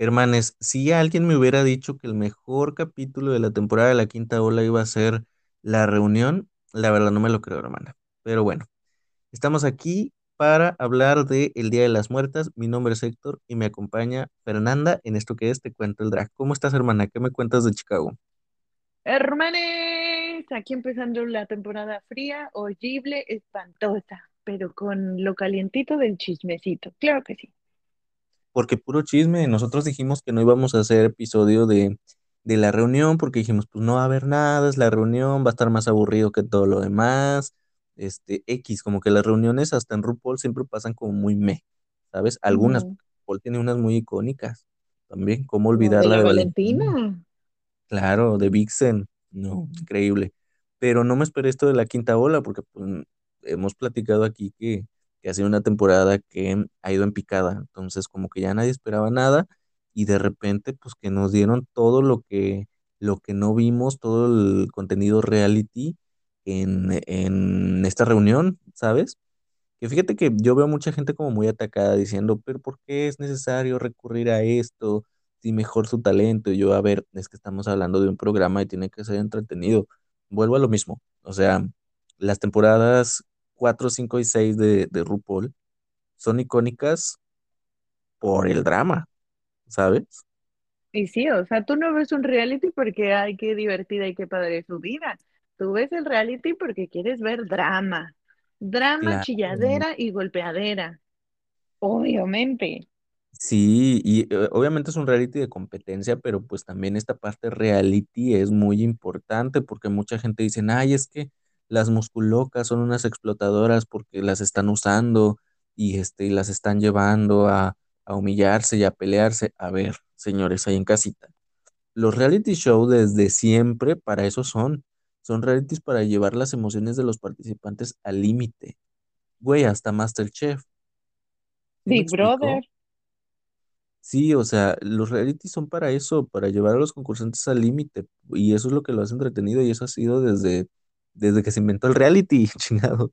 Hermanes, si alguien me hubiera dicho que el mejor capítulo de la temporada de la quinta ola iba a ser la reunión, la verdad no me lo creo, hermana. Pero bueno, estamos aquí para hablar de El Día de las Muertas. Mi nombre es Héctor y me acompaña Fernanda en esto que es Te Cuento el Drag. ¿Cómo estás, hermana? ¿Qué me cuentas de Chicago? Hermanes, aquí empezando la temporada fría, horrible, espantosa, pero con lo calientito del chismecito. Claro que sí. Porque puro chisme, nosotros dijimos que no íbamos a hacer episodio de, de la reunión porque dijimos, pues no va a haber nada, es la reunión, va a estar más aburrido que todo lo demás. Este, X, como que las reuniones hasta en RuPaul siempre pasan como muy meh, ¿sabes? Algunas, Ujú. RuPaul tiene unas muy icónicas también, ¿cómo olvidar la de Valentina? Valentina. Claro, de Vixen, no, increíble. Pero no me esperé esto de la quinta ola, porque pues, hemos platicado aquí que, que ha sido una temporada que ha ido en picada, entonces como que ya nadie esperaba nada y de repente pues que nos dieron todo lo que, lo que no vimos, todo el contenido reality en, en esta reunión, ¿sabes? Que fíjate que yo veo mucha gente como muy atacada diciendo, pero ¿por qué es necesario recurrir a esto? Si mejor su talento. Y yo, a ver, es que estamos hablando de un programa y tiene que ser entretenido. Vuelvo a lo mismo. O sea, las temporadas 4 5 y 6 de, de RuPaul son icónicas por el drama, ¿sabes? Y sí, o sea, tú no ves un reality porque ay, qué divertida y qué padre su vida. Tú ves el reality porque quieres ver drama. Drama, Claro. chilladera y golpeadera. Obviamente. Sí, y eh, obviamente es un reality de competencia, pero pues también esta parte reality es muy importante porque mucha gente dice, ay, es que las musculocas son unas explotadoras porque las están usando y, este, y las están llevando a, a humillarse y a pelearse. A ver, señores, ahí en casita, los reality show desde siempre para eso son. Son realities para llevar las emociones de los participantes al límite. Güey, hasta MasterChef. ¿Sí me Big Brother. Sí, o sea, los reality son para eso, para llevar a los concursantes al límite, y eso es lo que lo hace entretenido, y eso ha sido desde, desde que se inventó el reality, chingado,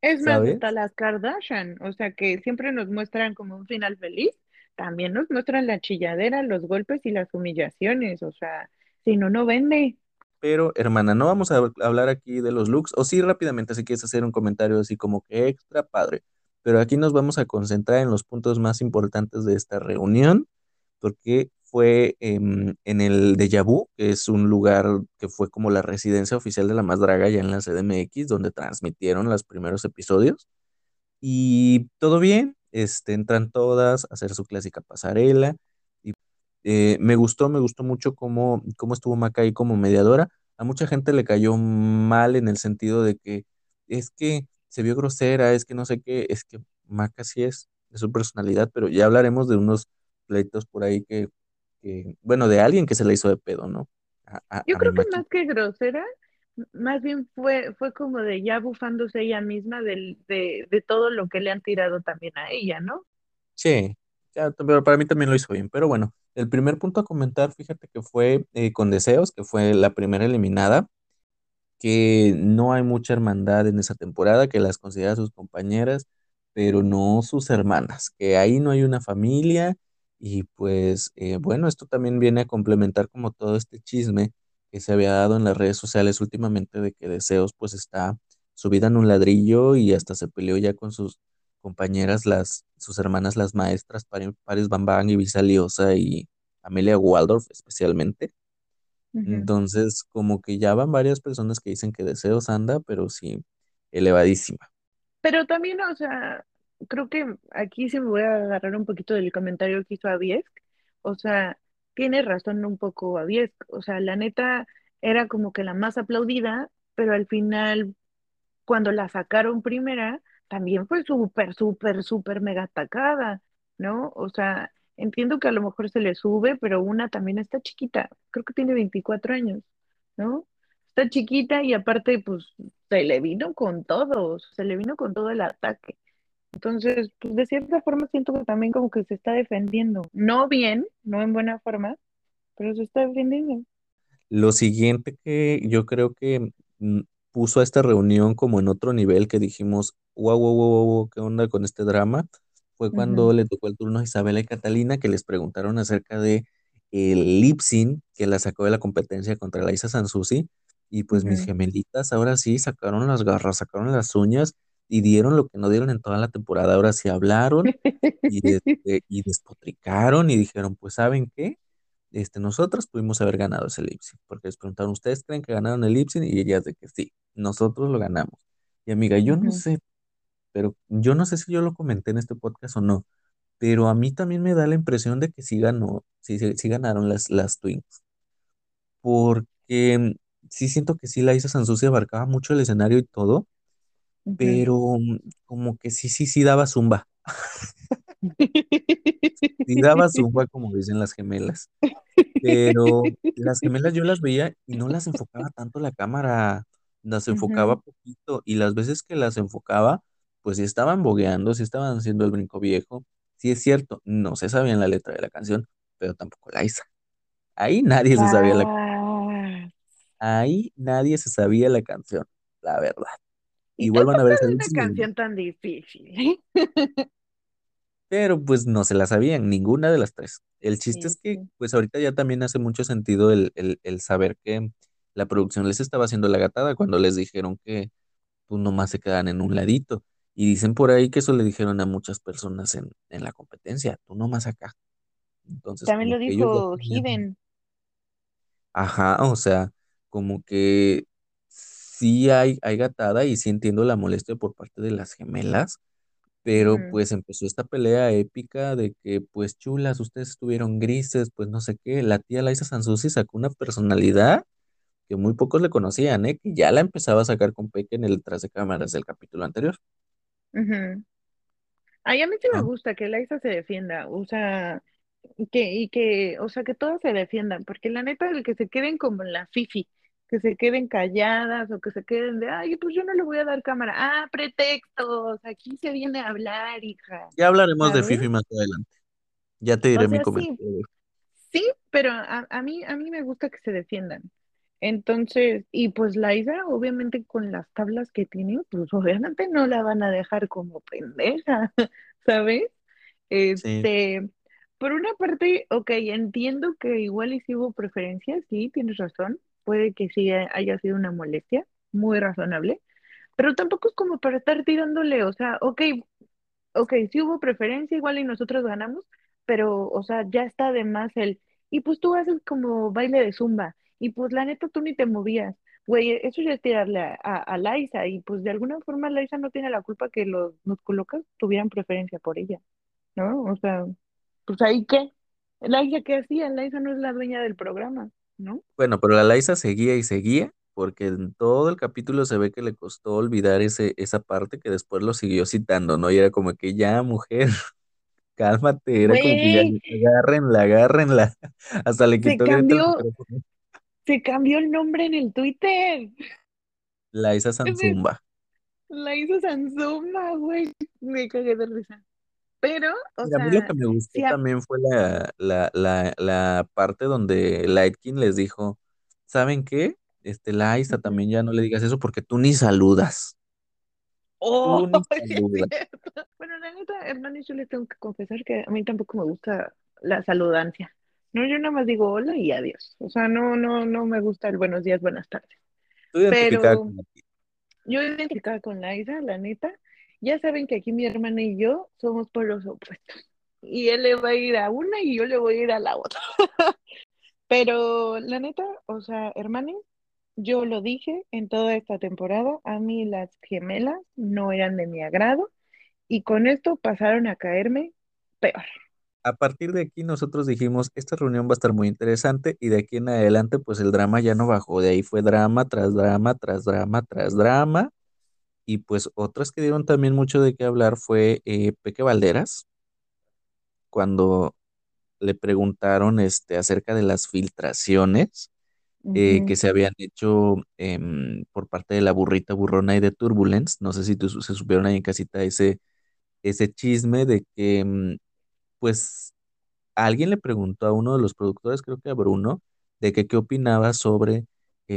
Es más, hasta las Kardashian, o sea que siempre nos muestran como un final feliz, también nos muestran la chilladera, los golpes y las humillaciones, o sea, si no, no vende. Pero, hermana, no vamos a hablar aquí de los looks, o sí rápidamente, si quieres hacer un comentario así como que extra padre, pero aquí nos vamos a concentrar en los puntos más importantes de esta reunión, porque fue em, en el Deja Vu, que es un lugar que fue como la residencia oficial de la Más Draga ya en la CDMX, donde transmitieron los primeros episodios. Y todo bien, este, entran todas a hacer su clásica pasarela. Y eh, me gustó, me gustó mucho cómo, cómo estuvo Maca ahí como mediadora. A mucha gente le cayó mal en el sentido de que es que se vio grosera, es que no sé qué, es que Maca sí es de su personalidad, pero ya hablaremos de unos pleitos por ahí que, que, bueno, de alguien que se le hizo de pedo, ¿no? A, a, Yo a creo que más que grosera, más bien fue, fue como de ya bufándose ella misma del, de, de todo lo que le han tirado también a ella, ¿no? Sí, ya, pero para mí también lo hizo bien. Pero bueno, el primer punto a comentar, fíjate que fue eh, con Deseos, que fue la primera eliminada, que no hay mucha hermandad en esa temporada, que las considera sus compañeras, pero no sus hermanas, que ahí no hay una familia y pues eh, bueno, esto también viene a complementar como todo este chisme que se había dado en las redes sociales últimamente de que Deseos pues está subida en un ladrillo y hasta se peleó ya con sus compañeras, las, sus hermanas las maestras, Pari- Paris Bambán y Visa Liosa y Amelia Waldorf especialmente. Entonces, como que ya van varias personas que dicen que Deseos anda, pero sí, elevadísima. Pero también, o sea, creo que aquí sí me voy a agarrar un poquito del comentario que hizo Aviesk. O sea, tiene razón un poco Aviesk. O sea, la neta era como que la más aplaudida, pero al final cuando la sacaron primera, también fue súper, súper, súper mega atacada, ¿no? O sea, entiendo que a lo mejor se le sube, pero una también está chiquita, creo que tiene 24 años, ¿no? Está chiquita y aparte, pues, se le vino con todo, se le vino con todo el ataque. Entonces, pues, de cierta forma siento que también como que se está defendiendo. No bien, no en buena forma, pero se está defendiendo. Lo siguiente que yo creo que mm, puso a esta reunión como en otro nivel que dijimos, wow, wow, wow, wow, ¿qué onda con este drama? fue cuando le tocó el turno a Isabela y Catalina que les preguntaron acerca de el lip sync que la sacó de la competencia contra Laisa Sansusi. Y pues mis gemelitas ahora sí sacaron las garras, sacaron las uñas y dieron lo que no dieron en toda la temporada. Ahora sí hablaron y, este, y despotricaron y dijeron, pues ¿saben qué? Este, nosotros pudimos haber ganado ese sync, porque les preguntaron, ¿ustedes creen que ganaron el sync? Y ellas de que sí, nosotros lo ganamos. Y amiga, yo no sé, pero yo no sé si yo lo comenté en este podcast o no, pero a mí también me da la impresión de que sí ganó, sí, sí, sí ganaron las, las Twins, porque mm, sí siento que sí la Isa Sansusi abarcaba mucho el escenario y todo, Ujú. pero mm, como que sí, sí, sí daba zumba, sí daba zumba como dicen las gemelas. Pero las gemelas yo las veía y no las enfocaba tanto la cámara, las enfocaba Ujú. poquito y las veces que las enfocaba, pues sí estaban bogueando, sí estaban haciendo el brinco viejo. Sí es cierto, no se sabían la letra de la canción, pero tampoco la hizo. Ahí nadie se sabía la, Ah, ahí nadie se sabía la canción, la verdad. Y y vuelvan a ver ese es lip una sync y- canción tan difícil. pero pues no se la sabían, ninguna de las tres. El chiste Sí, es que sí. pues ahorita ya también hace mucho sentido el, el, el saber que la producción les estaba haciendo la gatada cuando les dijeron que pues nomás se quedan en un ladito. Y dicen por ahí que eso le dijeron a muchas personas en, en la competencia, tú nomás acá. Entonces También lo dijo Hidden. ajá, o sea, como que sí hay, hay gatada y sí entiendo la molestia por parte de las gemelas Pero pues empezó esta pelea épica de que, pues chulas, ustedes estuvieron grises, pues no sé qué. La tía Laisa Sansusi sacó una personalidad que muy pocos le conocían, ¿eh? Que ya la empezaba a sacar con Peque en el tras de cámaras del capítulo anterior. ujú. Ay, a mí sí me Ah, gusta que Liza se defienda, o sea, que, y que, o sea, que todos se defiendan, porque la neta, el que se queden como en la fifi, que se queden calladas o que se queden de, ay, pues yo no le voy a dar cámara. Ah, pretextos, aquí se viene a hablar, hija, Ya hablaremos de. Fifi más adelante. Ya te diré mi sea, comentario. Sí, pero a, a mí, a mí me gusta que se defiendan. Entonces, y pues Laisa, obviamente con las tablas que tiene, pues obviamente no la van a dejar como pendeja, ¿sabes? Sí. Este, por una parte, ok, entiendo que igual y si hubo preferencias, sí, tienes razón, puede que sí haya sido una molestia, muy razonable, pero tampoco es como para estar tirándole, o sea, ok, ok, sí hubo preferencia, igual y nosotros ganamos, pero, o sea, ya está de más el, y pues tú haces como baile de zumba, y pues la neta tú ni te movías, güey, eso ya es tirarle a, a, a Liza, y pues de alguna forma Liza no tiene la culpa que los musculocas tuvieran preferencia por ella, ¿no? O sea, pues ahí qué, Liza qué hacía, Liza no es la dueña del programa, ¿no? Bueno, pero la Laisa seguía y seguía, porque en todo el capítulo se ve que le costó olvidar ese, esa parte que después lo siguió citando, ¿no? Y era como que ya, mujer. Cálmate, era como que ya, agárrenla, agárrenla. Hasta le se quitó el cambió, se cambió el nombre en el Twitter. La Isa Sanzumba. La hizo Sansuma, güey. Me cagué de risa. Pero, o Mira, a mí lo que sea, me gustó a- también fue la, la, la, la parte donde Lightkin les dijo, ¿saben qué? Este, la Ujú. también ya no le digas eso porque tú ni saludas. Oh, Tú ni es saludas. Bueno, la neta, hermano, yo le tengo que confesar que a mí tampoco me gusta la saludancia. No, yo nada más digo hola y adiós. O sea, no, no, no me gusta el buenos días, buenas tardes. Estoy identificada Pero con la tía. yo identificada con la la neta, ya saben que aquí mi hermana y yo somos polos opuestos. Y él le va a ir a una y yo le voy a ir a la otra. Pero la neta, o sea, hermano, yo lo dije en toda esta temporada, a mí las gemelas no eran de mi agrado y con esto pasaron a caerme peor. A partir de aquí nosotros dijimos, esta reunión va a estar muy interesante y de aquí en adelante pues el drama ya no bajó. De ahí fue drama tras drama, tras drama, tras drama. Y pues otras que dieron también mucho de qué hablar fue eh, Peque Valderas, cuando le preguntaron este, acerca de las filtraciones eh, que se habían hecho em, por parte de la burrita burrona y de Turbulence. No sé si tú- se supieron ahí en casita ese, ese chisme de que em, pues alguien le preguntó a uno de los productores, creo que a Bruno, de que qué opinaba sobre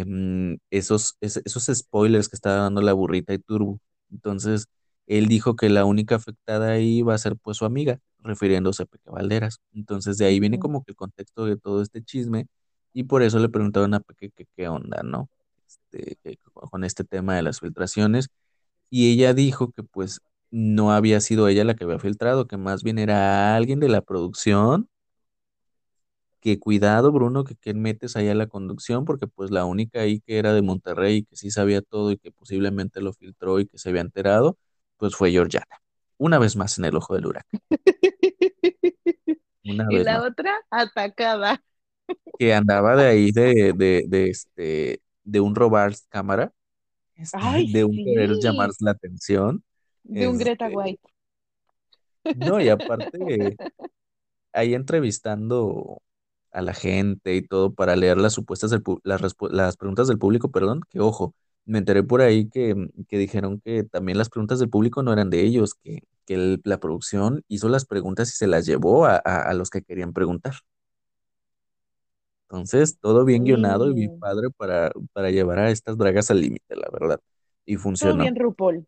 em, esos, es- esos spoilers que estaba dando la burrita y Turbo. Entonces él dijo que la única afectada ahí va a ser pues su amiga, refiriéndose a Peque Valderas. Entonces de ahí viene como que el contexto de todo este chisme y por eso le preguntaron a Peque que qué onda, ¿no? Este, que con este tema de las filtraciones y ella dijo que pues no había sido ella la que había filtrado, que más bien era alguien de la producción, que cuidado Bruno, que quién metes ahí a la conducción, porque pues la única ahí que era de Monterrey, que sí sabía todo y que posiblemente lo filtró y que se había enterado, pues fue Georgiana. Una vez más en el ojo del huracán, una Y vez la más. otra atacada. Que andaba de ahí de, de, de este, de un robar cámara, este, Ay, de un querer llamar sí, la atención. de un Greta Este, White. no, y aparte ahí entrevistando a la gente y todo para leer las supuestas del las, las preguntas del público, perdón, que ojo, me enteré por ahí que, que dijeron que también las preguntas del público no eran de ellos, que, que el- la producción hizo las preguntas y se las llevó a, a- a los que querían preguntar. Entonces, todo bien guionado y bien Sí, padre para, para llevar a estas dragas al límite, la verdad. Y todo funcionó. bien RuPaul.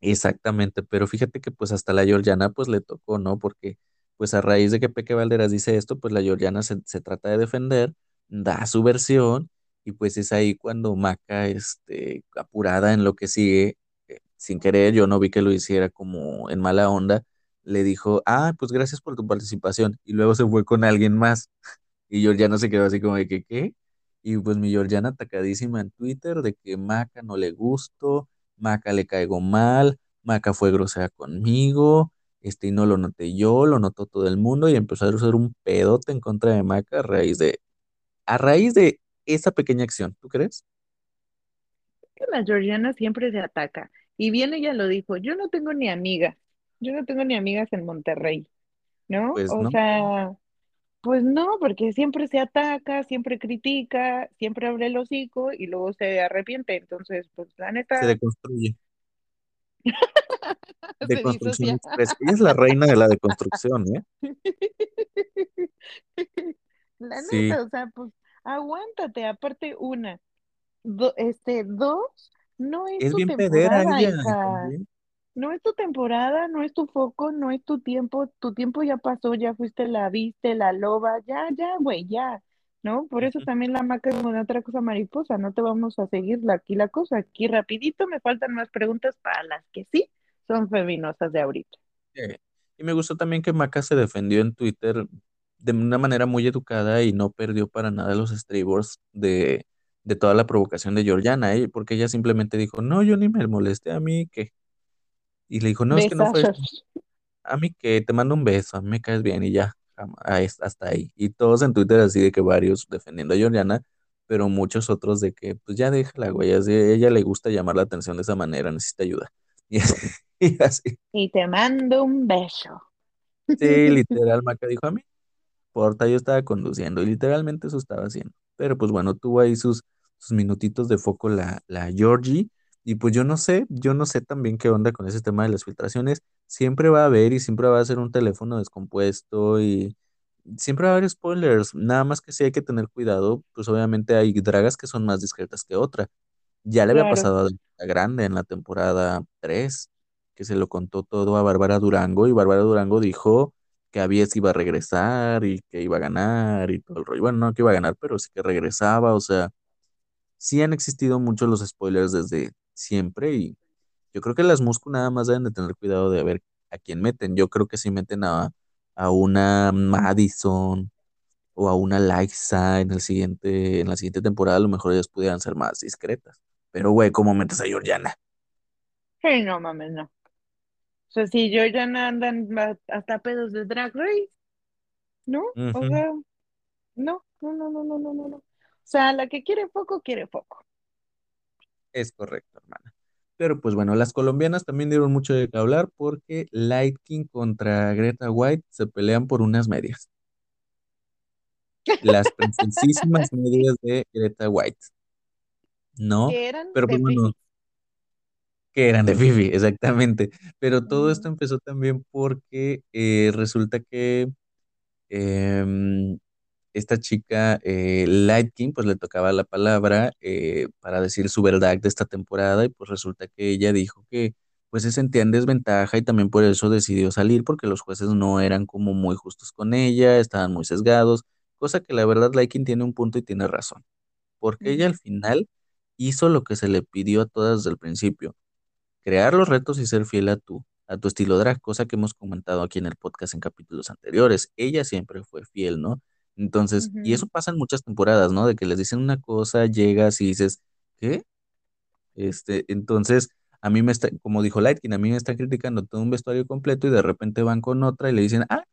Exactamente, pero fíjate que pues hasta la Georgiana pues le tocó, ¿no? Porque pues a raíz de que Peque Valderas dice esto, pues la Georgiana se, se trata de defender, da su versión y pues es ahí cuando Maca, este, apurada en lo que sigue, eh, sin querer, yo no vi que lo hiciera como en mala onda, le dijo, ah, pues gracias por tu participación y luego se fue con alguien más y Georgiana se quedó así como de que, ¿qué? Y pues mi Georgiana atacadísima en Twitter de que Maca no le gustó, Maca le caigo mal, Maca fue grosera conmigo, este, y no lo noté yo, lo notó todo el mundo y empezó a hacer un pedote en contra de Maca a raíz de, a raíz de esa pequeña acción, ¿tú crees? Que la Georgiana siempre se ataca. Y bien ella lo dijo, yo no tengo ni amigas. Yo no tengo ni amigas en Monterrey, ¿no? Pues O no, sea, pues no, porque siempre se ataca, siempre critica, siempre abre el hocico y luego se arrepiente. Entonces, pues la se neta deconstruye. se Deconstrucción disocia. Express. Ella es la reina de la deconstrucción, ¿eh? La Sí, neta, o sea, pues aguántate. Aparte, una, do- este, dos, no es es tu bien temporada, ella hija. No es tu temporada, no es tu foco, no es tu tiempo. Tu tiempo ya pasó, ya fuiste la viste, la loba, ya, ya, güey, ya. ¿No? Por eso también la maca es una otra cosa mariposa. No te vamos a seguir aquí la cosa. Aquí rapidito me faltan más preguntas para las que sí son feminosas de ahorita. Y me gustó también que Maca se defendió en Twitter de una manera muy educada y no perdió para nada los estribos de, de toda la provocación de Georgiana, ¿eh? Porque ella simplemente dijo, no, yo ni me molesté a mí, que Y le dijo, no, es que no fue. A mí que te mando un beso, a mí me caes bien y ya, hasta ahí. Y todos en Twitter así de que varios defendiendo a Georgiana, pero muchos otros de que, pues ya déjala, güey, así, ella le gusta llamar la atención de esa manera, necesita ayuda. Y así, y así. Y te mando un beso. Sí, literal, Maca dijo, a mí importa, yo estaba conduciendo y literalmente eso estaba haciendo. Pero pues bueno, tuvo ahí sus, sus minutitos de foco la, la Georgie y pues yo no sé, yo no sé también qué onda con ese tema de las filtraciones. Siempre va a haber y siempre va a ser un teléfono descompuesto y siempre va a haber spoilers. Nada más que sí hay que tener cuidado, pues obviamente hay dragas que son más discretas que otras. Ya le había pasado a Delta Grande en la temporada 3 que se lo contó todo a Bárbara Durango y Bárbara Durango dijo que Avies iba a regresar y que iba a ganar y todo el rollo. Bueno, no que iba a ganar, pero sí que regresaba. O sea, sí han existido muchos los spoilers desde siempre y yo creo que las Muscu nada más deben de tener cuidado de ver a quién meten. Yo creo que si meten a, a una Madison o a una Liza en el siguiente, en la siguiente temporada, a lo mejor ellas pudieran ser más discretas. Pero, güey, ¿cómo metes a Georgiana? Hey, no mames, no. O sea, si no andan hasta pedos de Drag Race, ¿no? O sea, no, no, no, no, no, no, no. no. O sea, la que quiere foco, quiere foco. Es correcto, hermana. Pero pues bueno, las colombianas también dieron mucho de qué hablar porque Light King contra Greta White se pelean por unas medias. Las princesísimas medias de Greta White, ¿no? Que eran Pero de pues bueno, Fifi. que eran de Fifi, exactamente. Pero todo esto empezó también porque eh, resulta que em, esta chica, eh, Light King, pues le tocaba la palabra eh, para decir su verdad de esta temporada y pues resulta que ella dijo que pues se sentía en desventaja y también por eso decidió salir porque los jueces no eran como muy justos con ella, estaban muy sesgados, cosa que la verdad Laikin tiene un punto y tiene razón, porque ella al final hizo lo que se le pidió a todas desde el principio, crear los retos y ser fiel a tu, a tu estilo drag, cosa que hemos comentado aquí en el podcast en capítulos anteriores. Ella siempre fue fiel, ¿no? Entonces, y eso pasa en muchas temporadas, ¿no? De que les dicen una cosa, llegas y dices, ¿qué? Este, entonces, a mí me está, como dijo Lightkin, a mí me está criticando todo un vestuario completo y de repente van con otra y le dicen, ah,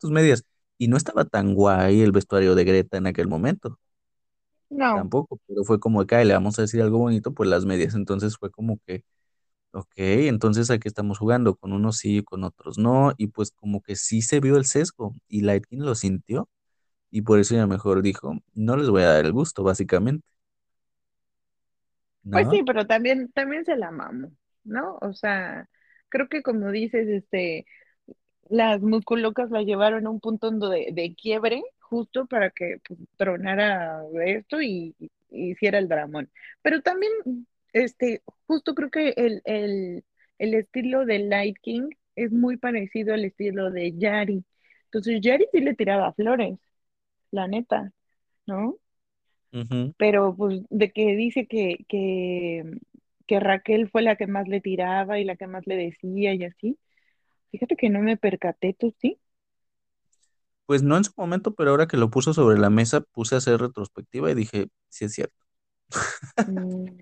tus medias. Y no estaba tan guay el vestuario de Greta en aquel momento, No, tampoco, pero fue como "Ay, le vamos a decir algo bonito, pues las medias. Entonces fue como que, ok, entonces aquí estamos jugando, con unos sí, con otros no, y pues como que sí se vio el sesgo y Lightkin lo sintió y por eso ya mejor dijo, no les voy a dar el gusto, básicamente, pues sí, pero también, también se la mamo, ¿no? O sea, creo que como dices, este, las musculocas la llevaron a un punto de, de quiebre justo para que pues, tronara esto y, y hiciera el dramón. Pero también, este, justo creo que el, el, el estilo de Light King es muy parecido al estilo de Yari. Entonces, Yari sí le tiraba flores, la neta, ¿no? Pero pues de que dice que, que, que Raquel fue la que más le tiraba y la que más le decía y así. Fíjate que no me percaté, ¿tú sí? Pues no en su momento, pero ahora que lo puso sobre la mesa, puse a hacer retrospectiva y dije, sí es cierto. Mm,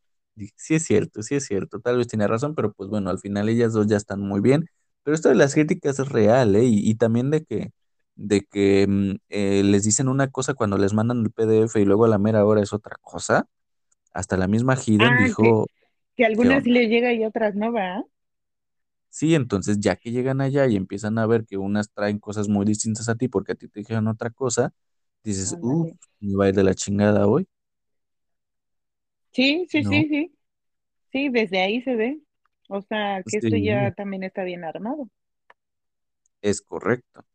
Dije, sí es cierto, sí es cierto. Tal vez tiene razón, pero pues bueno, al final ellas dos ya están muy bien. Pero esto de las críticas es real, ¿eh? Y, y también de que, de que mm, eh, les dicen una cosa cuando les mandan el PDF y luego a la mera hora es otra cosa. Hasta la misma Hidden Ah, que, dijo, que ¿qué algunas sí les llega y otras no, ¿verdad? Sí, entonces ya que llegan allá y empiezan a ver que unas traen cosas muy distintas a ti porque a ti te dijeron otra cosa, dices, uff, Ándale. me va a ir de la chingada hoy, Sí, sí, ¿no? sí, sí. Sí, desde ahí se ve. O sea, que esto Sí, ya también está bien armado. es correcto.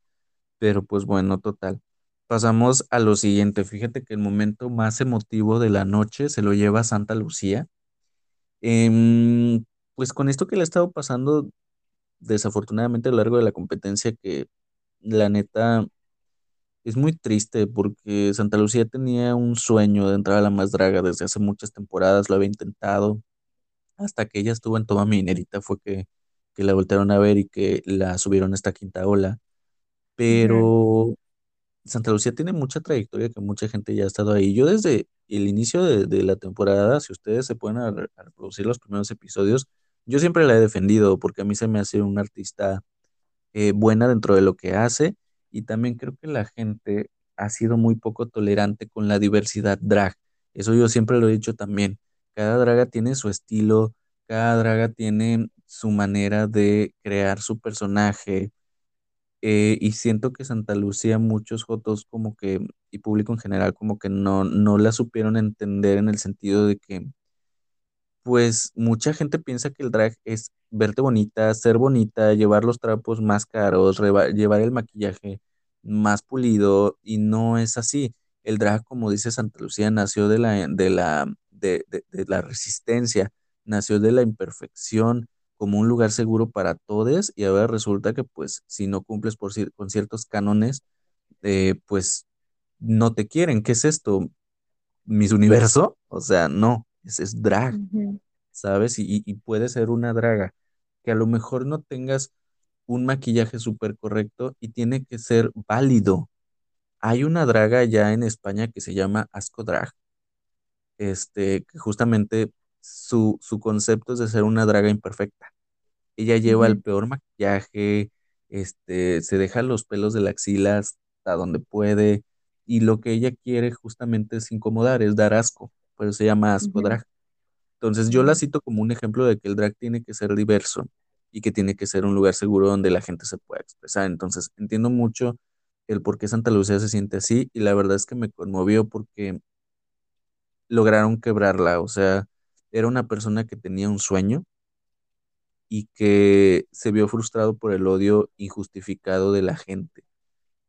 Pero pues bueno, total. Pasamos a lo siguiente. Fíjate que el momento más emotivo de la noche se lo lleva Santa Lucía. Em, pues con esto que le ha estado pasando desafortunadamente a lo largo de la competencia, que la neta es muy triste porque Santa Lucía tenía un sueño de entrar a la más draga desde hace muchas temporadas, lo había intentado, hasta que ella estuvo en Toma Minerita fue que, que la voltearon a ver y que la subieron a esta quinta ola. Pero Santa Lucía tiene mucha trayectoria que mucha gente ya ha estado ahí. Yo desde el inicio de, la temporada, si ustedes se pueden reproducir los primeros episodios, yo siempre la he defendido porque a mí se me hace una artista eh, buena dentro de lo que hace y también creo que la gente ha sido muy poco tolerante con la diversidad drag. Eso yo siempre lo he dicho también. Cada draga tiene su estilo, cada draga tiene su manera de crear su personaje eh, y siento que Santa Lucía, muchos jotos como que, y público en general, como que no, no la supieron entender en el sentido de que, pues, mucha gente piensa que el drag es verte bonita, ser bonita, llevar los trapos más caros, llevar el maquillaje más pulido, y no es así. El drag, como dice Santa Lucía, nació de la, de la, de de la resistencia, nació de la imperfección como un lugar seguro para todos y ahora resulta que pues si no cumples por con ciertos cánones, eh, pues no te quieren. ¿Qué es esto? ¿Mis universo? O sea, no, es, es drag, ¿sabes? Y puede ser una draga que a lo mejor no tengas un maquillaje súper correcto y tiene que ser válido. Hay una draga ya en España que se llama Asco Drag, este, que justamente su, su concepto es de ser una draga imperfecta. Ella lleva el peor maquillaje, este, se deja los pelos de la axila hasta donde puede, y lo que ella quiere justamente es incomodar, es dar asco, por eso se llama asco drag. Entonces yo la cito como un ejemplo de que el drag tiene que ser diverso y que tiene que ser un lugar seguro donde la gente se pueda expresar. Entonces entiendo mucho el por qué Santa Lucía se siente así, y la verdad es que me conmovió porque lograron quebrarla, o sea, era una persona que tenía un sueño y que se vio frustrado por el odio injustificado de la gente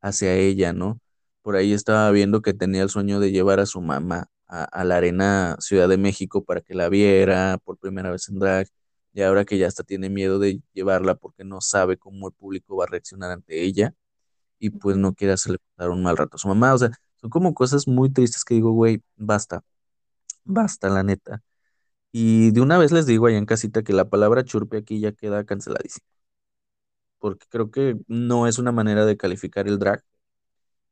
hacia ella, ¿no? Por ahí estaba viendo que tenía el sueño de llevar a su mamá a, la Arena Ciudad de México para que la viera por primera vez en drag. y ahora que ya hasta tiene miedo de llevarla porque no sabe cómo el público va a reaccionar ante ella y pues no quiere hacerle pasar un mal rato a su mamá. O sea, son como cosas muy tristes que digo, güey, basta, basta, la neta. Y de una vez les digo allá en casita que la palabra churpe aquí ya queda canceladísima, porque creo que no es una manera de calificar el drag.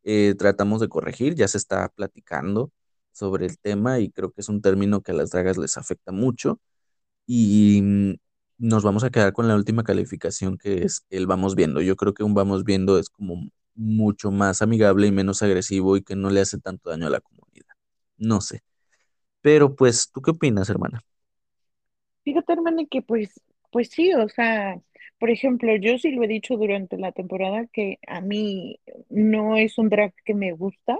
Eh, tratamos de corregir, ya se está platicando sobre el tema y creo que es un término que a las dragas les afecta mucho y mm, nos vamos a quedar con la última calificación que es el vamos viendo. Yo creo que un vamos viendo es como mucho más amigable y menos agresivo y que no le hace tanto daño a la comunidad. No sé. Pero pues, ¿tú qué opinas, hermana? Fíjate, hermana, que pues, pues sí, o sea, por ejemplo, yo sí lo he dicho durante la temporada que a mí no es un drag que me gusta,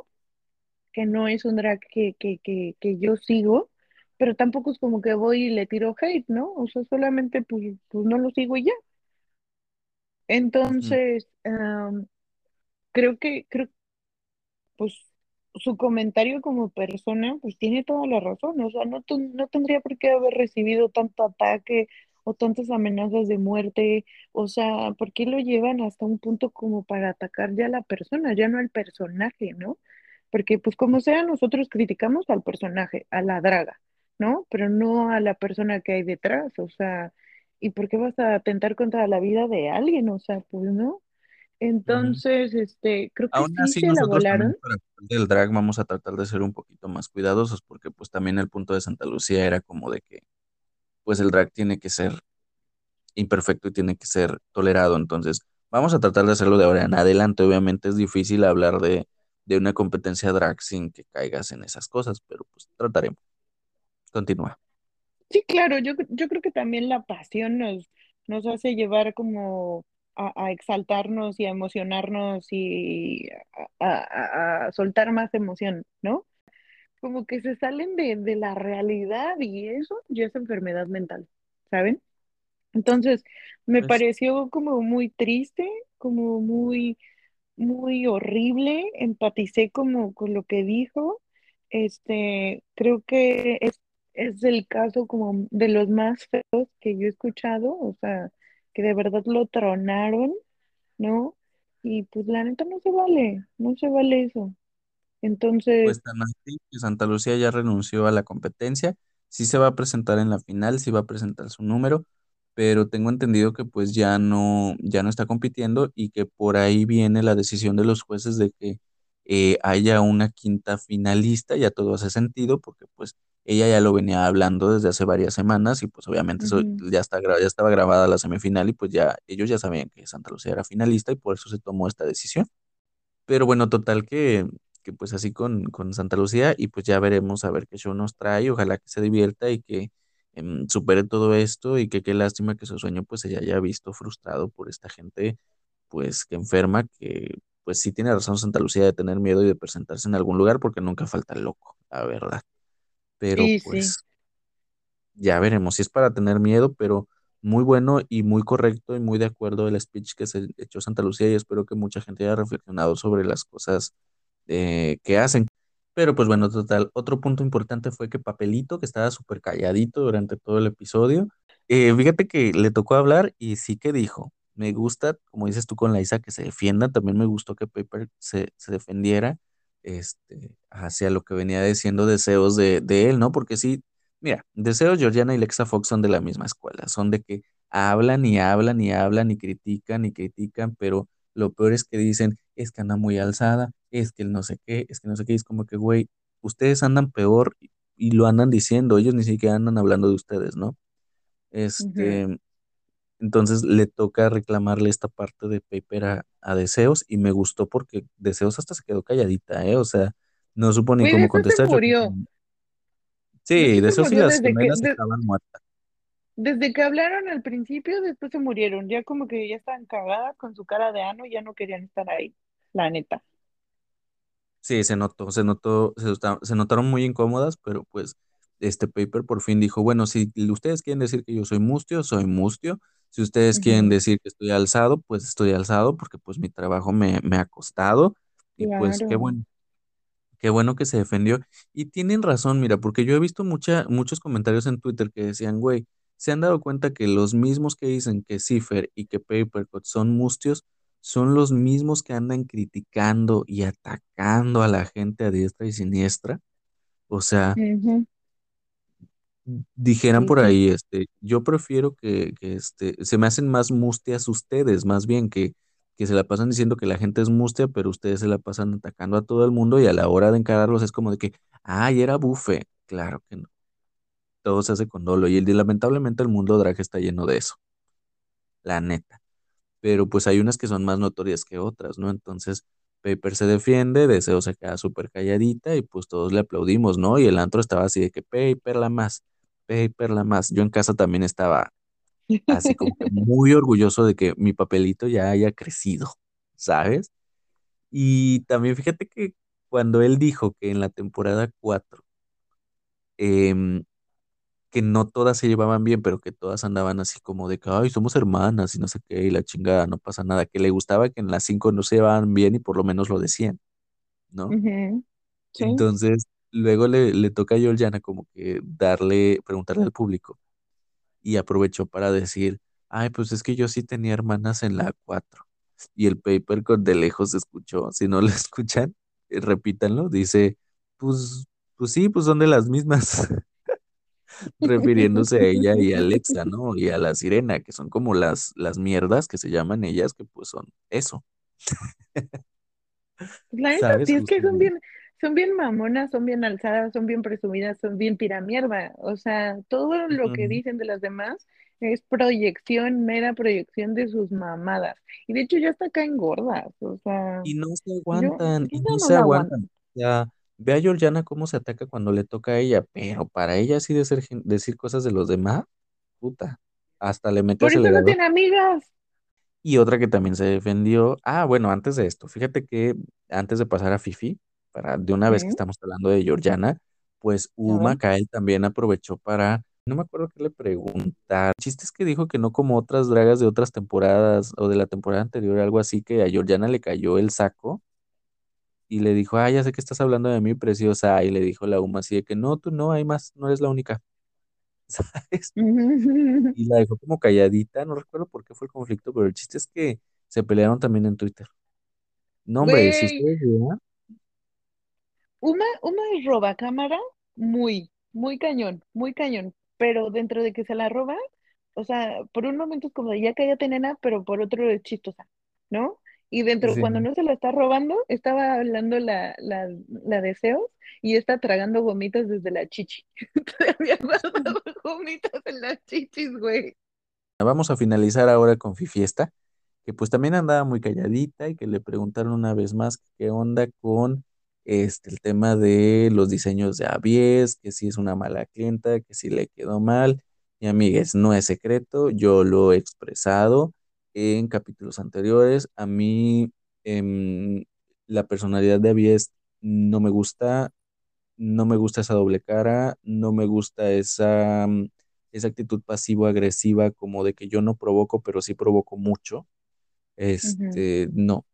que no es un drag que, que, que, que yo sigo, pero tampoco es como que voy y le tiro hate, ¿no? O sea, solamente pues, pues no lo sigo y ya. Entonces, am, creo que, creo pues su comentario como persona, pues tiene toda la razón, o sea, no, no tendría por qué haber recibido tanto ataque o tantas amenazas de muerte, o sea, ¿por qué lo llevan hasta un punto como para atacar ya a la persona, ya no al personaje, ¿no? Porque pues como sea, nosotros criticamos al personaje, a la draga, ¿no? Pero no a la persona que hay detrás, o sea, ¿y por qué vas a atentar contra la vida de alguien? O sea, pues no. Entonces, este, creo que Aún sí así, se la nosotros volaron. para el del drag vamos a tratar de ser un poquito más cuidadosos porque pues también el punto de Santa Lucía era como de que pues el drag tiene que ser imperfecto y tiene que ser tolerado. Entonces, vamos a tratar de hacerlo de ahora en adelante. Obviamente es difícil hablar de, de una competencia drag sin que caigas en esas cosas, pero pues trataremos. Continúa. Sí, claro, yo, yo creo que también la pasión nos, nos hace llevar como a, a exaltarnos y a emocionarnos y a, soltar más emoción, ¿no? Como que se salen de, de la realidad y eso ya es enfermedad mental, ¿saben? Entonces, me Pues, pareció como muy triste, como muy muy horrible, empaticé como con lo que dijo. Este, creo que es, es el caso como de los más feos que yo he escuchado, o sea, que de verdad lo tronaron, ¿no? Y pues la neta no se vale, no se vale eso. Entonces, pues tan así que Santa Lucía ya renunció a la competencia. Sí se va a presentar en la final, sí va a presentar su número, pero tengo entendido que pues ya no, ya no está compitiendo y que por ahí viene la decisión de los jueces de que eh, haya una quinta finalista, ya todo hace sentido porque pues ella ya lo venía hablando desde hace varias semanas y pues obviamente eso ya está, ya estaba grabada la semifinal y pues ya ellos ya sabían que Santa Lucía era finalista y por eso se tomó esta decisión. Pero bueno, total que, que pues así con, con Santa Lucía y pues ya veremos a ver qué show nos trae. Ojalá que se divierta y que em, supere todo esto y que qué lástima que su sueño pues se haya visto frustrado por esta gente pues que enferma, que pues sí tiene razón Santa Lucía de tener miedo y de presentarse en algún lugar porque nunca falta el loco, la verdad. Pero sí, sí. pues ya veremos si es para tener miedo, pero muy bueno y muy correcto y muy de acuerdo el speech que se echó Santa Lucía y espero que mucha gente haya reflexionado sobre las cosas eh, que hacen. Pero pues bueno, total, otro punto importante fue que Papelito, que estaba súper calladito durante todo el episodio, eh, fíjate que le tocó hablar y sí que dijo, me gusta, como dices tú con la Isa, que se defienda, también me gustó que Paper se, se defendiera este, hacia lo que venía diciendo deseos de, de él, ¿no? Porque sí, mira, deseos, Georgiana y Lexa Fox son de la misma escuela, son de que hablan y hablan y hablan y critican y critican, pero lo peor es que dicen, es que anda muy alzada, es que el no sé qué, es que no sé qué, es como que, güey, ustedes andan peor y, y lo andan diciendo, ellos ni siquiera andan hablando de ustedes, ¿no? Este, entonces le toca reclamarle esta parte de Paper a, a Deseos y me gustó porque Deseos hasta se quedó calladita, ¿eh? O sea, no supo ni cómo se contestar. Que- murió, Sí, se Deseos y las gemelas de- estaban muertas. desde que hablaron al principio, después se murieron, ya como que ya estaban cagadas con su cara de ano y ya no querían estar ahí, la neta. Sí, se notó, se notó, se, se notaron muy incómodas, pero pues este paper por fin dijo, bueno, si ustedes quieren decir que yo soy mustio, soy mustio. Si ustedes quieren decir que estoy alzado, pues estoy alzado porque pues mi trabajo me, me ha costado y pues qué bueno, qué bueno que se defendió. Y tienen razón, mira, porque yo he visto mucha, muchos comentarios en Twitter que decían, güey, se han dado cuenta que los mismos que dicen que Cipher y que Papercut son mustios son los mismos que andan criticando y atacando a la gente a diestra y siniestra. O sea, dijeran por ahí, este, yo prefiero que, que, este, se me hacen más mustias ustedes, más bien que, que se la pasan diciendo que la gente es mustia, pero ustedes se la pasan atacando a todo el mundo y a la hora de encararlos es como de que, ay, era bufe. Claro que no, todo se hace con dolo y el, lamentablemente el mundo drag está lleno de eso, la neta. Pero pues hay unas que son más notorias que otras, ¿no? Entonces, Paper se defiende, Deseo se queda súper calladita y pues todos le aplaudimos, ¿no? Y el antro estaba así de que Paper la más, Paper la más. Yo en casa también estaba así como que muy orgulloso de que mi papelito ya haya crecido, ¿sabes? Y también fíjate que cuando él dijo que en la temporada 4 em, que no todas se llevaban bien, pero que todas andaban así como de que, ay, somos hermanas y no sé qué, y la chingada, no pasa nada, que le gustaba que en las 5 no se llevaban bien y por lo menos lo decían, ¿no? Sí. Entonces, luego le, le toca a Georgiana como que darle, preguntarle al público y aprovechó para decir, ay, pues es que yo sí tenía hermanas en la 4 y el paper con de lejos se escuchó, si no lo escuchan, eh, repítanlo, dice, pues, pues sí, pues son de las mismas, refiriéndose a ella y a Alexa, ¿no? Y a la sirena, que son como las, las mierdas que se llaman ellas, que pues son eso, La neta, es que son bien, son bien mamonas, son bien alzadas, son bien presumidas, son bien tiramierda. O sea, todo lo que dicen de las demás es proyección, mera proyección de sus mamadas. Y de hecho ya hasta caen gordas. O sea, Y no se aguantan, yo y no no se la aguanto. aguantan. O sea, ve a Georgiana cómo se ataca cuando le toca a ella, pero para ella así de ser, gen- decir cosas de los demás, puta, hasta le mete Por eso no tiene amigas. Y otra que también se defendió, ah, bueno, antes de esto, fíjate que antes de pasar a Fifi, para de una vez que estamos hablando de Georgiana, pues. Uma Kael también aprovechó para, no me acuerdo qué le preguntar, el chiste es que dijo que no como otras dragas de otras temporadas o de la temporada anterior, algo así, que a Georgiana le cayó el saco y le dijo, ah, ya sé que estás hablando de mí, preciosa, y le dijo la Uma así de que no, tú no, hay más, no eres la única, ¿sabes? Y la dejó como calladita, no recuerdo por qué fue el conflicto, pero el chiste es que se pelearon también en Twitter. No, hombre, si ustedes Uma, Uma es roba cámara muy, muy cañón, muy cañón. Pero dentro de que se la roba, o sea, por un momento es como de ya cállate, nena, pero por otro es chistosa, ¿no? Y dentro, cuando no se la está robando, estaba hablando la, la, la deseos y está tragando gomitas desde la chichi. Había guardado gomitas en las chichis, güey. Vamos a finalizar ahora con Fifiesta, que pues también andaba muy calladita y que le preguntaron una vez más qué onda con este, el tema de los diseños de Avies, que si es una mala clienta, que si le quedó mal. Y amigues, no es secreto, yo lo he expresado en capítulos anteriores. A mí em, la personalidad de Avies no me gusta, no me gusta esa doble cara, no me gusta esa, mm, esa actitud pasivo-agresiva como de que yo no provoco, pero sí provoco mucho. Este, no,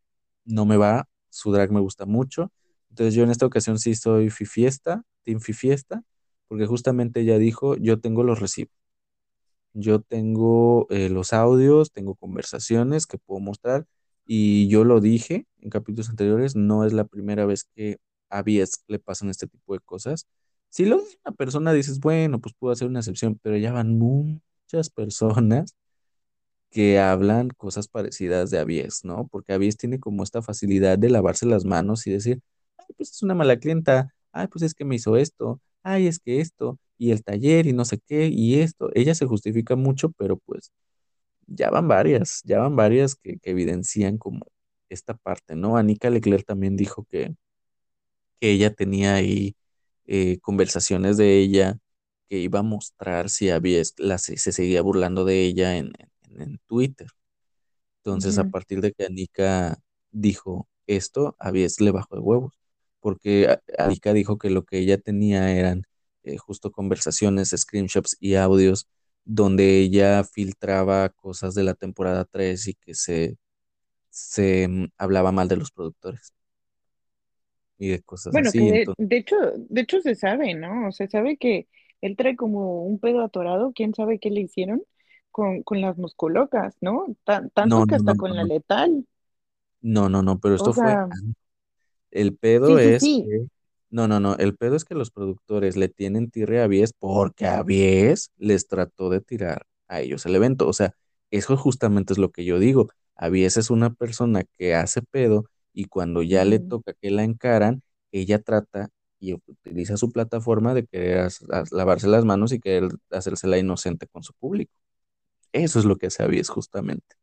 no me va, su drag me gusta mucho. Entonces yo en esta ocasión sí soy Fifiesta, Team Fifiesta, porque justamente ella dijo, yo tengo los recibos, yo tengo eh, los audios, tengo conversaciones que puedo mostrar y yo lo dije en capítulos anteriores, no es la primera vez que a Bies le pasan este tipo de cosas. Si lo dice una persona, dices, bueno, pues puedo hacer una excepción, pero ya van muchas personas que hablan cosas parecidas de Avies, ¿no? Porque Avies tiene como esta facilidad de lavarse las manos y decir, ay, pues es una mala clienta, ay, pues es que me hizo esto, ay, es que esto, y el taller y no sé qué, y esto. Ella se justifica mucho, pero pues ya van varias, ya van varias que, que evidencian como esta parte, ¿no? Anika Leclerc también dijo que, que ella tenía ahí eh, conversaciones de ella que iba a mostrar si Avies la, se, se seguía burlando de ella en, en en Twitter. Entonces, a partir de que Anika dijo esto, a Bies le bajó de huevos, porque a- Anika dijo que lo que ella tenía eran eh, justo conversaciones, screenshots y audios donde ella filtraba cosas de la temporada 3 y que se, se mm, hablaba mal de los productores y de cosas Bueno, así. de, Entonces, de hecho, de hecho se sabe, ¿no? Se sabe que él trae como un pedo atorado, quién sabe qué le hicieron con, con las musculocas, ¿no? Tan- No, tanto que no, hasta no, con la letal. no, no, no, pero O esto fue El pedo sí, es sí. que, no, no, no, el pedo es que los productores le tienen tirre a Avies porque Avies les trató de tirar a ellos el evento. O sea, eso justamente es lo que yo digo. Avies es una persona que hace pedo y cuando ya le toca que la encaran, ella trata y utiliza su plataforma de querer lavarse las manos y querer hacerse la inocente con su público. Eso es lo que hace Avies justamente.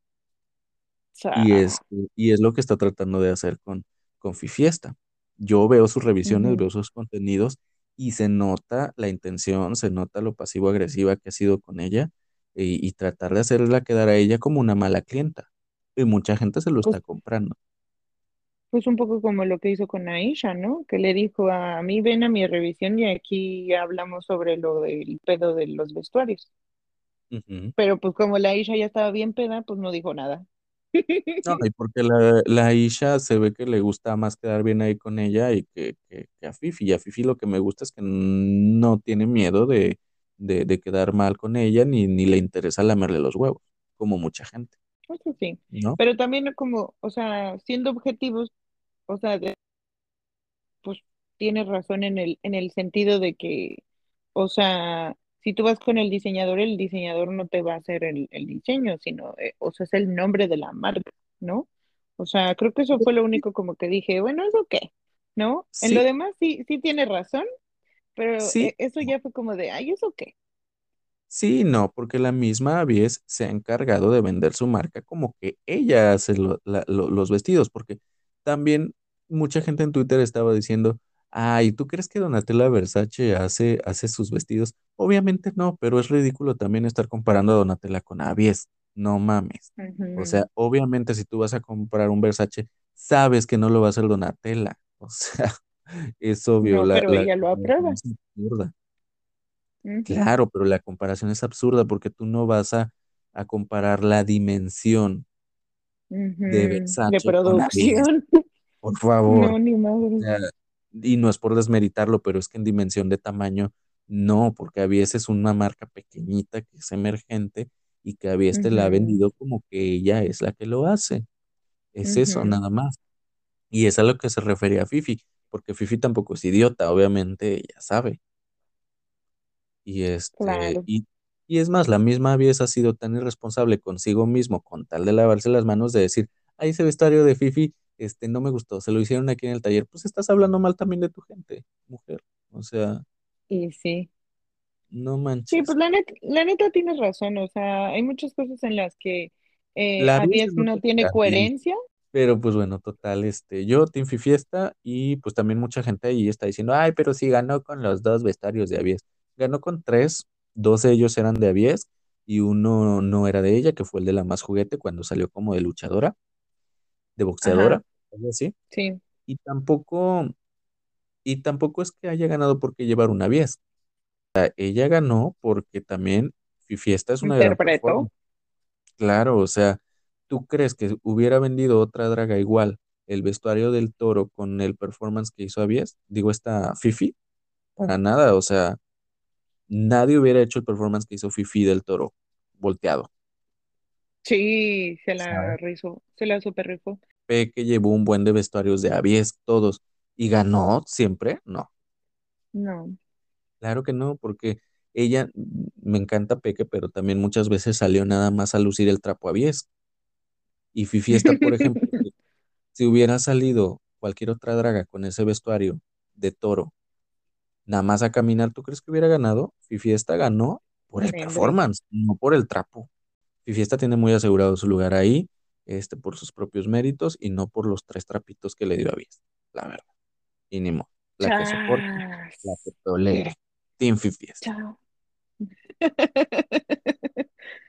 Y es, y es lo que está tratando de hacer con, con Fifiesta. Yo veo sus revisiones, veo sus contenidos y se nota la intención, se nota lo pasivo-agresiva que ha sido con ella y, y tratar de hacerla quedar a ella como una mala clienta. Y mucha gente se lo Pues, está comprando. pues un poco como lo que hizo con Aisha, ¿no? Que le dijo a mí, ven a mi revisión y aquí hablamos sobre lo del pedo de los vestuarios. Pero pues como la Aisha ya estaba bien peda, pues no dijo nada. No, y porque la, la Isha se ve que le gusta más quedar bien ahí con ella y que, que, que a Fifi. Y a Fifi lo que me gusta es que no tiene miedo de, de, de quedar mal con ella ni, ni le interesa lamerle los huevos, como mucha gente, Eso sí. ¿no? Pero también como, o sea, siendo objetivos, o sea, de- pues tienes razón en el, en el sentido de que, o sea, si tú vas con el diseñador, el diseñador no te va a hacer el, el diseño, sino, eh, o sea, es el nombre de la marca, ¿no? O sea, creo que eso fue lo único como que dije, bueno, ¿eso qué? ¿No? En lo demás sí, sí tienes razón, pero sí, eh, eso ya fue como de, ay, ¿eso qué? Sí, no, porque la misma Avies se ha encargado de vender su marca como que ella hace lo- la- lo- los vestidos, porque también mucha gente en Twitter estaba diciendo, ay, ¿tú crees que Donatella Versace hace, hace sus vestidos? Obviamente no, pero es ridículo también estar comparando a Donatella con Avies, no mames. O sea, obviamente si tú vas a comprar un Versace, sabes que no lo va a hacer Donatella, o sea, es obvio, No, la, pero la ella lo aprueba. Claro, pero la comparación es absurda porque tú no vas a, a comparar la dimensión de. De Versace con Avies, producción. por favor. No, ni O madre. sea, y no es por desmeritarlo, pero es que en dimensión de tamaño, no, porque Avies es una marca pequeñita que es emergente y que Avies te la ha vendido como que ella es la que lo hace. Es eso, nada más. Y es a lo que se refería a Fifi, porque Fifi tampoco es idiota, obviamente ella sabe. Y este, Claro. y, y es más, la misma Avies ha sido tan irresponsable consigo mismo con tal de lavarse las manos de decir, ay, ese vestuario de Fifi, este, no me gustó, se lo hicieron aquí en el taller. Pues estás hablando mal también de tu gente, mujer. O sea, Y sí. no Sí, pues manches. la neta, la neta tienes razón. O sea, hay muchas cosas en las que eh, La Avies nota no tiene coherencia. pero pues bueno, total, este, yo Team Fiesta y pues también mucha gente ahí está diciendo, ay, pero sí ganó con los dos vestuarios de Avies. Ganó con tres, dos de ellos eran de Avies y uno no era de ella, que fue el de la más juguete cuando salió como de luchadora, de boxeadora, Ajá, algo así. sí. Y tampoco, y tampoco es que haya ganado porque llevar una Avies. O sea, ella ganó porque también Fiesta es una Interpretó. Claro, o sea, ¿tú crees que hubiera vendido otra draga igual el vestuario del toro con el performance que hizo Avies? Digo, esta Fifi, para nada, o sea, nadie hubiera hecho el performance que hizo Fifi del toro, volteado, Sí, se la ¿sabes? rizó, se la super rifó. Peque llevó un buen de vestuarios de Avies, todos, y ganó siempre, no, No. claro que no, porque ella, me encanta Peque, pero también muchas veces salió nada más a lucir el trapo Avies. Y Fifi está, por ejemplo, Si hubiera salido cualquier otra draga con ese vestuario de toro, nada más a caminar, ¿tú crees que hubiera ganado? Fifiesta ganó por el performance, no por el trapo. Fifiesta tiene muy asegurado su lugar ahí, este, por sus propios méritos y no por los tres trapitos que le dio a Vies, la verdad. Y ni modo. La que soporte, la que tolere. Team Fifiesta.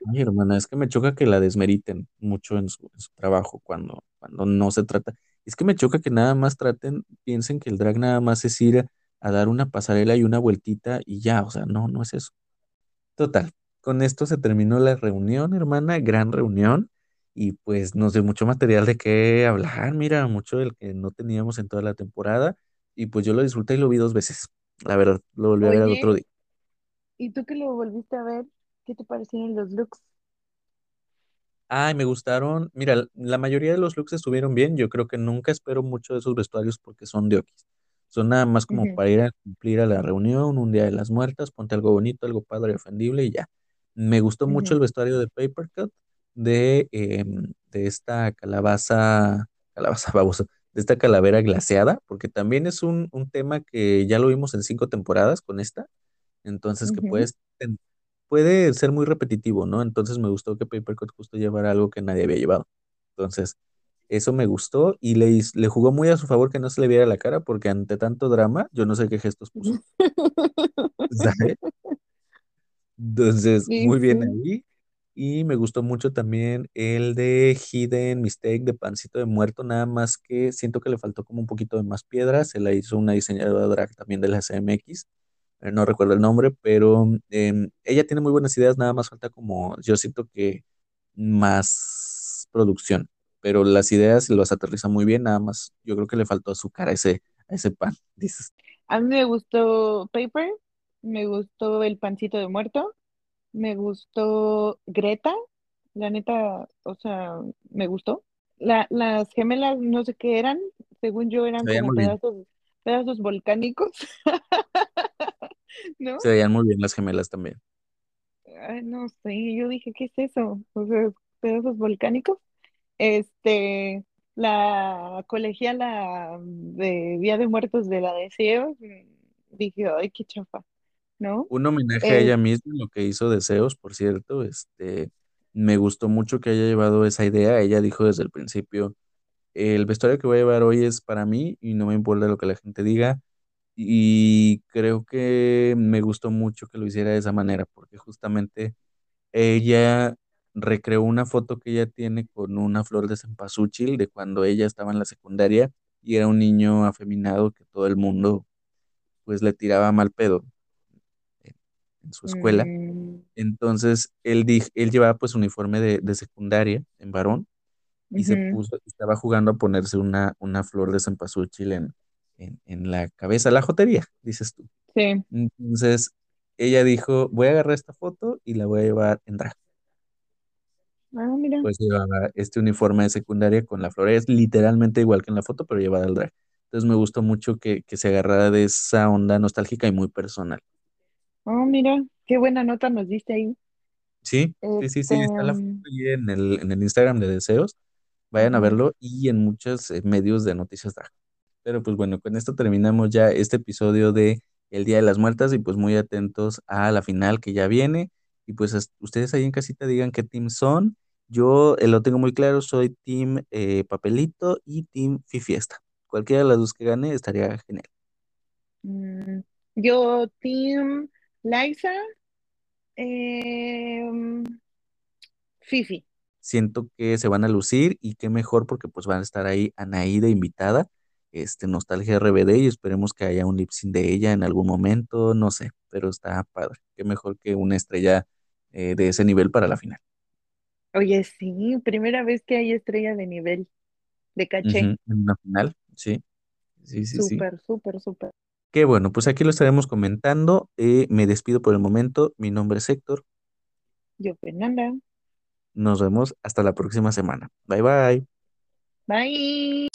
Ay, hermana, es que me choca que la desmeriten mucho en su, en su trabajo cuando, cuando no se trata. Es que me choca que nada más traten, piensen que el drag nada más es ir a, a dar una pasarela y una vueltita y ya, o sea, no, no es eso. Total, con esto se terminó la reunión, hermana, gran reunión, y pues nos dio mucho material de qué hablar, mira, mucho del que no teníamos en toda la temporada, y pues yo lo disfruté y lo vi dos veces, la verdad, lo volví a ver al otro día. ¿Y tú que lo volviste a ver? ¿Qué te parecieron los looks? Ay, me gustaron. Mira, la mayoría de los looks estuvieron bien. Yo creo que nunca espero mucho de esos vestuarios porque son de Okis. Son nada más como para ir a cumplir a la reunión, un día de las muertas, ponte algo bonito, algo padre y ofendible y ya. Me gustó mucho el vestuario de Paper Cut de, em, de esta calabaza, calabaza babosa, de esta calavera glaseada, porque también es un, un tema que ya lo vimos en cinco temporadas con esta. Entonces, que puedes, puede ser muy repetitivo, ¿no? Entonces me gustó que Papercut justo llevara algo que nadie había llevado. Entonces, eso me gustó y le, le jugó muy a su favor que no se le viera la cara, porque ante tanto drama, yo no sé qué gestos puso, ¿sabes? Entonces, Sí, muy bien sí. ahí. Y me gustó mucho también el de Hidden Mistake de Pancito de Muerto, nada más que siento que le faltó como un poquito de más piedras. Se la hizo una diseñadora drag también de la CMX eh, no recuerdo el nombre, pero em, ella tiene muy buenas ideas, nada más falta como, yo siento que más producción, pero las ideas los aterriza muy bien, nada más yo creo que le faltó azúcar a ese, a ese pan, dices. A mí me gustó Paper, me gustó el pancito de muerto, me gustó Greta, la neta, o sea, me gustó. La, las gemelas, no sé qué eran, según yo eran Se como pedazos, pedazos volcánicos, ¿no? se veían muy bien las gemelas también. Ay, no sé, yo dije, ¿qué es eso? O sea, pedazos volcánicos. Este, la colegiala de Día de Muertos de la Deseo, mm, dije, ay, qué chafa, ¿no? Un homenaje a Es, ella misma, lo que hizo Deseos, por cierto, este, me gustó mucho que haya llevado esa idea, ella dijo desde el principio, el vestuario que voy a llevar hoy es para mí y no me importa lo que la gente diga, Y creo que me gustó mucho que lo hiciera de esa manera, porque justamente ella recreó una foto que ella tiene con una flor de cempasúchil de cuando ella estaba en la secundaria y era un niño afeminado que todo el mundo pues le tiraba mal pedo en, su escuela. mm, Entonces él, él llevaba pues uniforme de, de secundaria en varón y se puso, estaba jugando a ponerse una, una flor de cempasúchil en, en, en la cabeza, la jotería, dices tú. sí, Entonces, ella dijo, voy a agarrar esta foto y la voy a llevar en drag. ah, mira, Pues llevaba este uniforme de secundaria con la flor. Es literalmente igual que en la foto, pero llevada al drag. Entonces me gustó mucho que, que se agarrara de esa onda nostálgica y muy personal. Oh, mira, qué buena nota nos diste ahí. Sí, sí, sí, Este, sí, está la foto mm, ahí en el, en el Instagram de Deseos. Vayan a ujú, verlo y en muchos eh, medios de noticias drag. Pero pues bueno, con esto terminamos ya este episodio de El Día de las Muertas y pues muy atentos a la final que ya viene. Y pues as- ustedes ahí en casita digan qué team son. Yo eh, lo tengo muy claro, soy team eh, Papelito y team Fifiesta. Cualquiera de las dos que gane estaría genial. mm, yo, Team Liza, em, Fifi. Siento que se van a lucir y qué mejor porque pues van a estar ahí Anaí de invitada, este Nostalgia RBD y esperemos que haya un lip sync de ella en algún momento, no sé, pero está padre. Qué mejor que una estrella eh, de ese nivel para la final. Oye, sí, primera vez que hay estrella de nivel, de caché. En una final, sí, sí, sí, sí. Súper, súper, súper. Que bueno, pues aquí lo estaremos comentando. Eh, me despido por el momento. Mi nombre es Héctor. Yo, Fernanda. Nos vemos hasta la próxima semana. Bye bye. Bye.